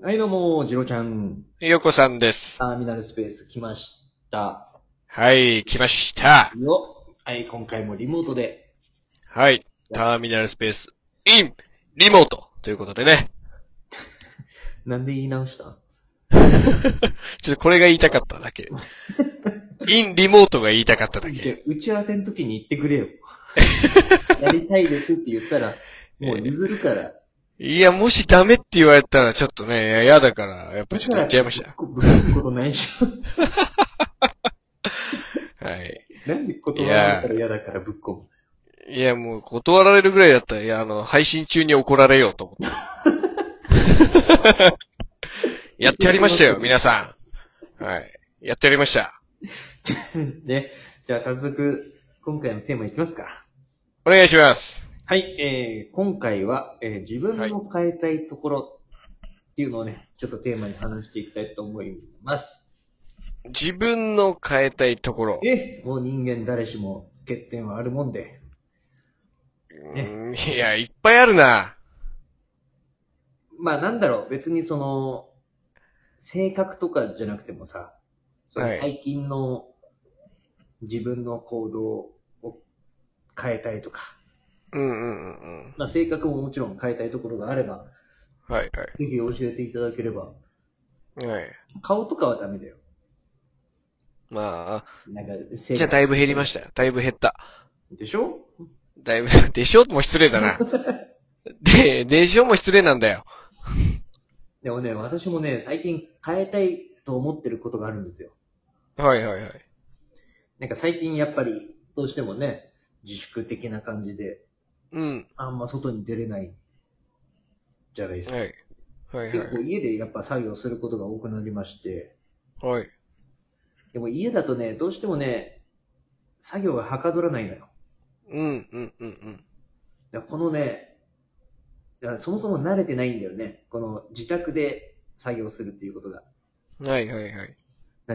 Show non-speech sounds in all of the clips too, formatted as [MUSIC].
はい、どうも、ジロちゃん、よこさんです。ターミナルスペース来ました。はい、来ました。よ。はい、今回もリモートで。はい、ターミナルスペース、イン、リモートということでね。[LAUGHS] なんで言い直した？[LAUGHS] ちょっとこれが言いたかっただけ。イン、リモートが言いたかっただけ。で打ち合わせの時に言ってくれよ。[LAUGHS] やりたいですって言ったら、もう譲るから。いや、もしダメって言われたらちょっとね、いや嫌だから、やっぱちょっと言っちゃいました。ぶっ込むことないでしょ。はい。なんで断られたら嫌だからぶっ込む。いや、もう断られるぐらいだったら、いや、あの、配信中に怒られようと思って。[LAUGHS] やってやりましたよ、皆さん。はい。やってやりました。で、[LAUGHS] じゃあ早速、今回のテーマいきますか。お願いします。はい、えー、今回は、えー自分の変えたいところっていうのをね、ちょっとテーマに話していきたいと思います。自分の変えたいところ。え、もう人間誰しも欠点はあるもんで。うんいや、いっぱいあるな。まあなんだろう、別にその、性格とかじゃなくてもさ、そのはい最近の自分の行動を変えたいとか、うんうんうんうん。まあ性格ももちろん変えたいところがあれば、はいぜひ教えていただければ、はい。はい。顔とかはダメだよ。まあ、なんか、じゃあだいぶ減りましたよ。だいぶ減った。でしょ？だいぶ、[LAUGHS] でしょ？も失礼だな。[LAUGHS] で、でしょ？も失礼なんだよ。でもね、私もね、最近変えたいと思ってることがあるんですよ。はいはいはい。なんか最近やっぱり、どうしてもね、自粛的な感じで、うん。あんま外に出れない、じゃないですか。はい。はいは結構家でやっぱ作業することが多くなりまして、い。はい。でも家だとね、どうしてもね、作業がはかどらないのよ。うんうんうんうん。だからこのね、だからそもそも慣れてないんだよね。この自宅で作業するっていうことが。はいはいはい。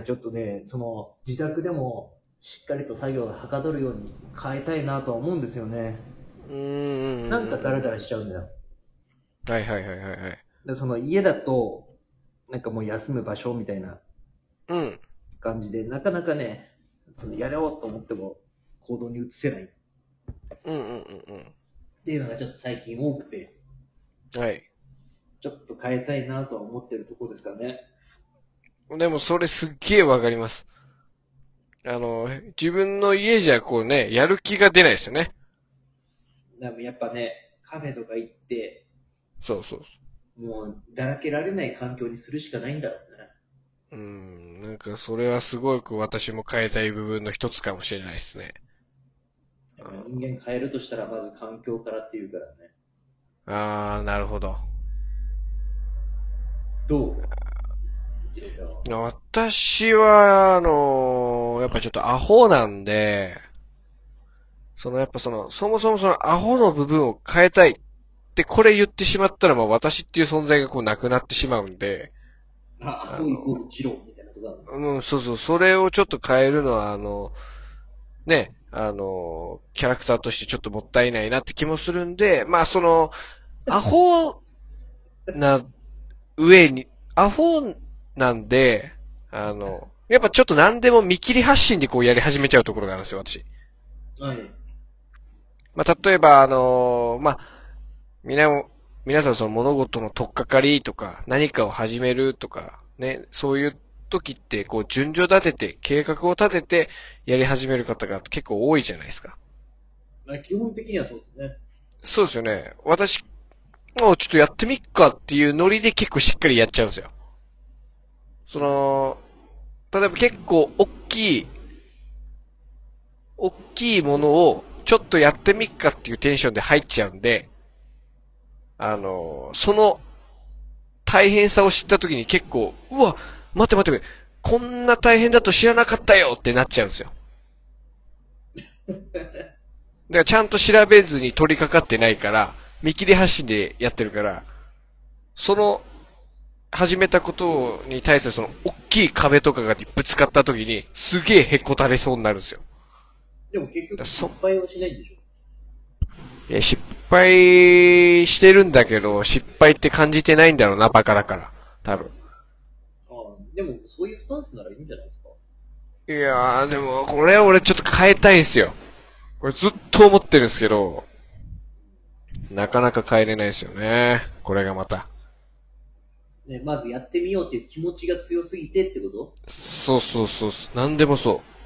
ちょっとね、その自宅でもしっかりと作業がはかどるように変えたいなとは思うんですよね。うーん。なんかダラダラしちゃうんだよ。はいはいはいはいはい。でその家だと、なんかもう休む場所みたいなうん。感じで、なかなかね、そのやろうと思っても行動に移せないっうんうんうんていうのがちょっと最近多くて、うん。はい。ちょっと変えたいなとは思ってるところですからね。でもそれすっげえわかります。あの、自分の家じゃこうね、やる気が出ないですよね。でもやっぱね、カフェとか行って、そうそうもうだらけられない環境にするしかないんだろうね。うん、なんかそれはすごく私も変えたい部分の一つかもしれないですね。人間変えるとしたらまず環境からっていうからね。あー、なるほど。どう？私は、あのやっぱちょっとアホなんで、そのやっぱその、そもそもそのアホの部分を変えたいってこれ言ってしまったらもう私っていう存在がこうなくなってしまうんで、あ、アホイコールジローみたいなとこあるのうん、そうそう、それをちょっと変えるのは、あの、ね、あの、キャラクターとしてちょっともったいないなって気もするんで、まあその、アホな上に、アホなんで、あの、やっぱちょっと何でも見切り発信でこうやり始めちゃうところがあるんですよ、私。はい。まあ例えば、あの、まあ、みな、皆さんその物事の取っかかりとか、何かを始めるとか、ね、そういう時って、こう、順序立てて、計画を立てて、やり始める方が結構多いじゃないですか。まあ、基本的にはそうですね。そうですよね。私、もうちょっとやってみっかっていうノリで結構しっかりやっちゃうんですよ。その、例えば結構大きい、大きいものをちょっとやってみっかっていうテンションで入っちゃうんで、あの、その大変さを知った時に結構、うわ、待って待って、こんな大変だと知らなかったよってなっちゃうんですよ。だからちゃんと調べずに取り掛かってないから、見切り発信でやってるから、その、始めたことに対するその、大きい壁とかがぶつかった時に、すげえへこたれそうになるんですよ。でも結局そ失敗はしないんでしょ？いや、失敗してるんだけど、失敗って感じてないんだろうな、バカだから。多分。ああでも、そういうスタンスならいいんじゃないですか？いやー、でも、これ俺ちょっと変えたいんすよ。これずっと思ってるんですけど、なかなか変えれないですよね。これがまた。ね、まずやってみようっていう気持ちが強すぎてってこと？そうそうそうそう。なんでもそう。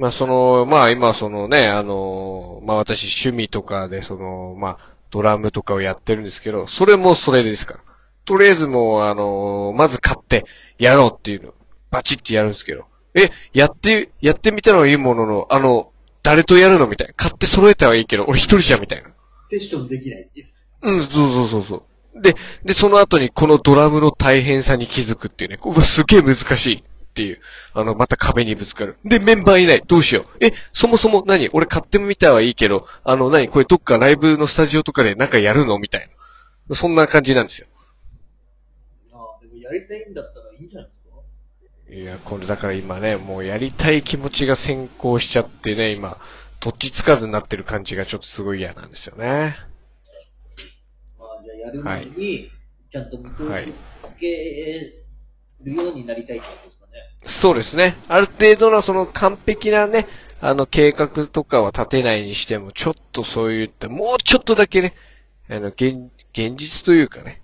まあその、まあ今そのね、あの、まあ私趣味とかでその、まあドラムとかをやってるんですけど、それもそれですから。とりあえずもうあの、まず買ってやろうっていうの、バチってやるんですけど。え、やって、やってみたのはいいものの、あの、誰とやるのみたいな。買って揃えたはいいけど、俺一人じゃんみたいな。セッションできないっていう。うん、そうそうそうそう。で、で、その後にこのドラムの大変さに気づくっていうね、うわ、すげえ難しいっていう。あの、また壁にぶつかる。で、メンバーいない。どうしよう。え、そもそも何？俺買ってみたはいいけど、あの、何？これどっかライブのスタジオとかでなんかやるの？みたいな。そんな感じなんですよ。ああ、でもやりたいんだったらいいんじゃないですか？いや、これだから今ね、もうやりたい気持ちが先行しちゃってね、今、どっちつかずになってる感じがちょっとすごい嫌なんですよね。ああ、じゃあやる前に、ちゃんと見通はいしつけるようになりたいってことです。そうですね。ある程度のその完璧なね、あの計画とかは立てないにしても、ちょっとそういった、もうちょっとだけね、あの、現、現実というかね、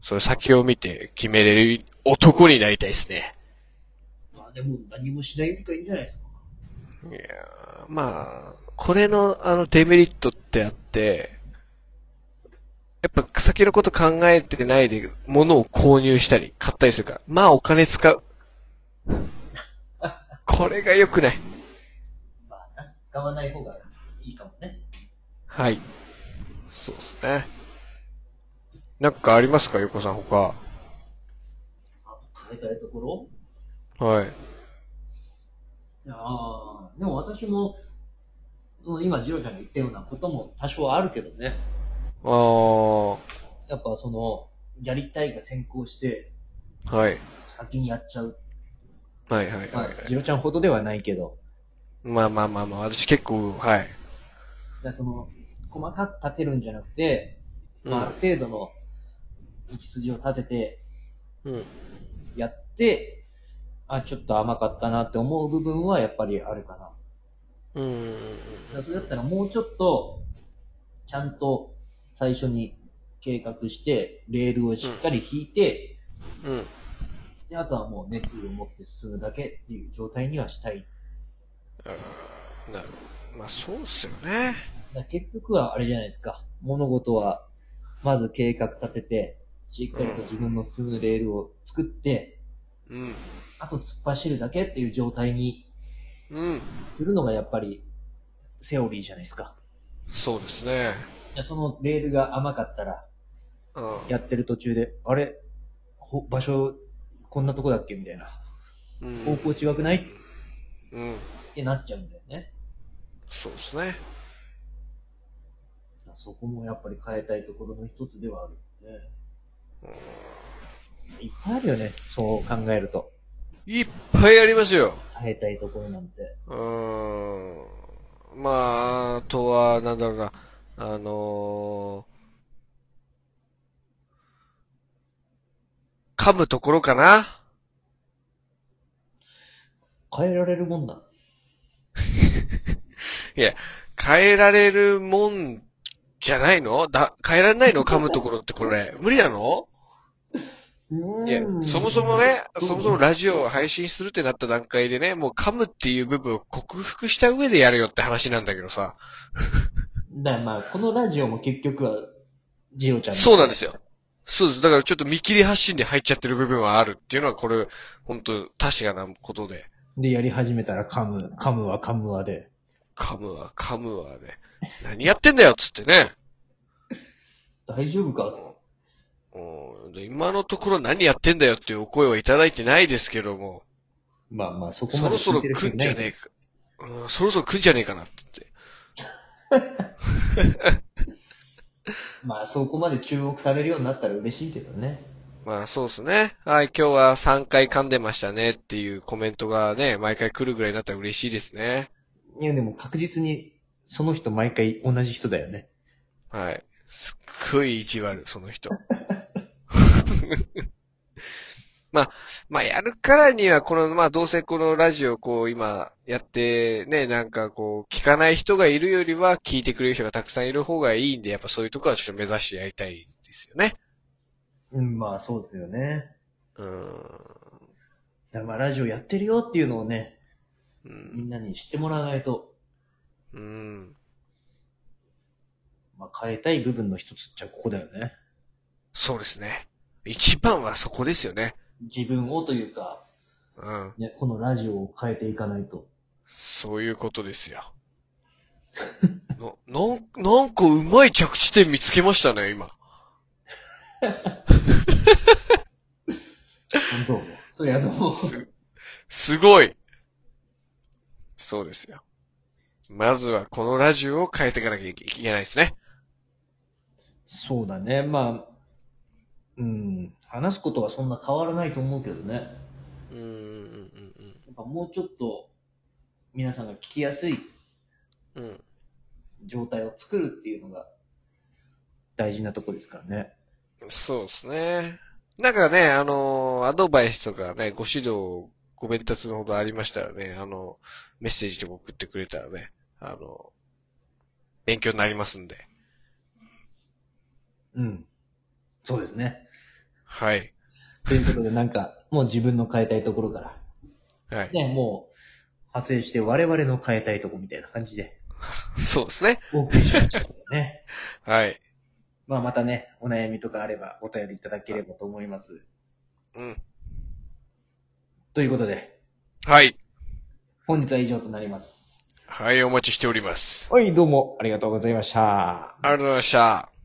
それ先を見て決めれる男になりたいですね。まあでも何もしないよりかいいんじゃないですか。いやーまあ、これのあのデメリットってあって、やっぱ先のこと考えてないで物を購入したり買ったりするから、まあお金使う。[LAUGHS] これが良くない。まあな、使わない方がいいかもね。はい。そうですね。なんかありますか、横さん、他？あと変えたいところ？はい。ああ、でも私も、今、ジロちゃんが言ったようなことも多少あるけどね。あー、やっぱその、やりたいが先行して、はい。先にやっちゃう。はいはいまあはい。、ジロちゃんほどではないけど、まあまあまあまあ、私結構、はい。だその、細かく立てるんじゃなくて、うんまあ、ある程度の道筋を立てて、うん。やって、あ、ちょっと甘かったなって思う部分はやっぱりあるかな。うん。だそれだったらもうちょっと、ちゃんと最初に計画して、レールをしっかり引いて、うん。であとはもう熱意を持って進むだけっていう状態にはしたい。あーなるほど。まあそうっすよね。結局はあれじゃないですか。物事は、まず計画立てて、しっかりと自分の進むレールを作って、うん。あと突っ走るだけっていう状態にうん。するのがやっぱりセオリーじゃないですか。そうですね。いやそのレールが甘かったら、うん。やってる途中で、あれ？ほ場所、こんなとこだっけ？みたいな。うん方向違くない？うん。ってなっちゃうんだよね。そうですね。そこもやっぱり変えたいところの一つではあるよね。いっぱいあるよね。そう考えると。いっぱいありますよ。変えたいところなんて。うーん。まあ、あとは、なんだろうな。あのー、噛むところかな？変えられるもんなの。[LAUGHS] いや、変えられるもんじゃないの？だ、変えられないの？[LAUGHS] 噛むところってこれ。無理なの？いや、そもそもね、そもそもラジオを配信するってなった段階でね、もう噛むっていう部分を克服した上でやるよって話なんだけどさ。[LAUGHS] だからまあ、このラジオも結局は、ジロちゃんのそうなんですよ。そうです。だからちょっと見切り発信で入っちゃってる部分はあるっていうのはこれ、本当確かなことで。で、やり始めたら噛む、噛むは噛むはで。噛むわ、噛むわね。何やってんだよっつってね。大丈夫かうんで今のところ何やってんだよっていうお声はいただいてないですけども、まあまあ、そこまでそろそろ来んじゃねえか。うん、そろそろ来んじゃねえかなって言って。[LAUGHS] [LAUGHS] まあ、そこまで注目されるようになったら嬉しいけどね。まあそうですね。はい、今日は3回噛んでましたねっていうコメントがね、毎回来るぐらいになったら嬉しいですね。いや、でも確実に、その人毎回同じ人だよね。はい。すっごい意地悪、その人。[LAUGHS] まあ、やるからには、この、まあ、どうせこのラジオ、こう、今、やって、ね、なんかこう、聞かない人がいるよりは、聞いてくれる人がたくさんいる方がいいんで、やっぱそういうとこはちょっと目指してやりたいですよね。うん、まあそうですよね。うーん。だからまあラジオやってるよっていうのをね、うみんん。なに知ってもらわないと、うん。まあ変えたい部分の一つっちゃここだよね。そうですね。一番はそこですよね。自分をというか、うん。ね、このラジオを変えていかないと。そういうことですよ。[LAUGHS] な、なん、なんかうまい着地点見つけましたね、今。[LAUGHS] 本当それはどうも。す、すごい。そうですよ。まずはこのラジオを変えていかなきゃいけないですね。そうだね。まあ、うん、話すことはそんな変わらないと思うけどね。うーん、うん、うん、やっぱもうちょっと、皆さんが聞きやすいうん。うん。状態を作るっていうのが、大事なとこですからね。そうですね。なんかね、あの、アドバイスとかね、ご指導、ご鞭達のほどありましたらね、あの、メッセージとか送ってくれたらね、あの、勉強になりますんで。うん。そうですね。はい。ということで、なんか、もう自分の変えたいところから、はい。ね、もう、派生して我々の変えたいところみたいな感じで、[LAUGHS] そうですね。お送りしましたね。[LAUGHS] はい。まあまたね、お悩みとかあればお便りいただければと思います。うん。ということで、はい。本日は以上となります。はい、お待ちしております。はい、どうもありがとうございました。ありがとうございました。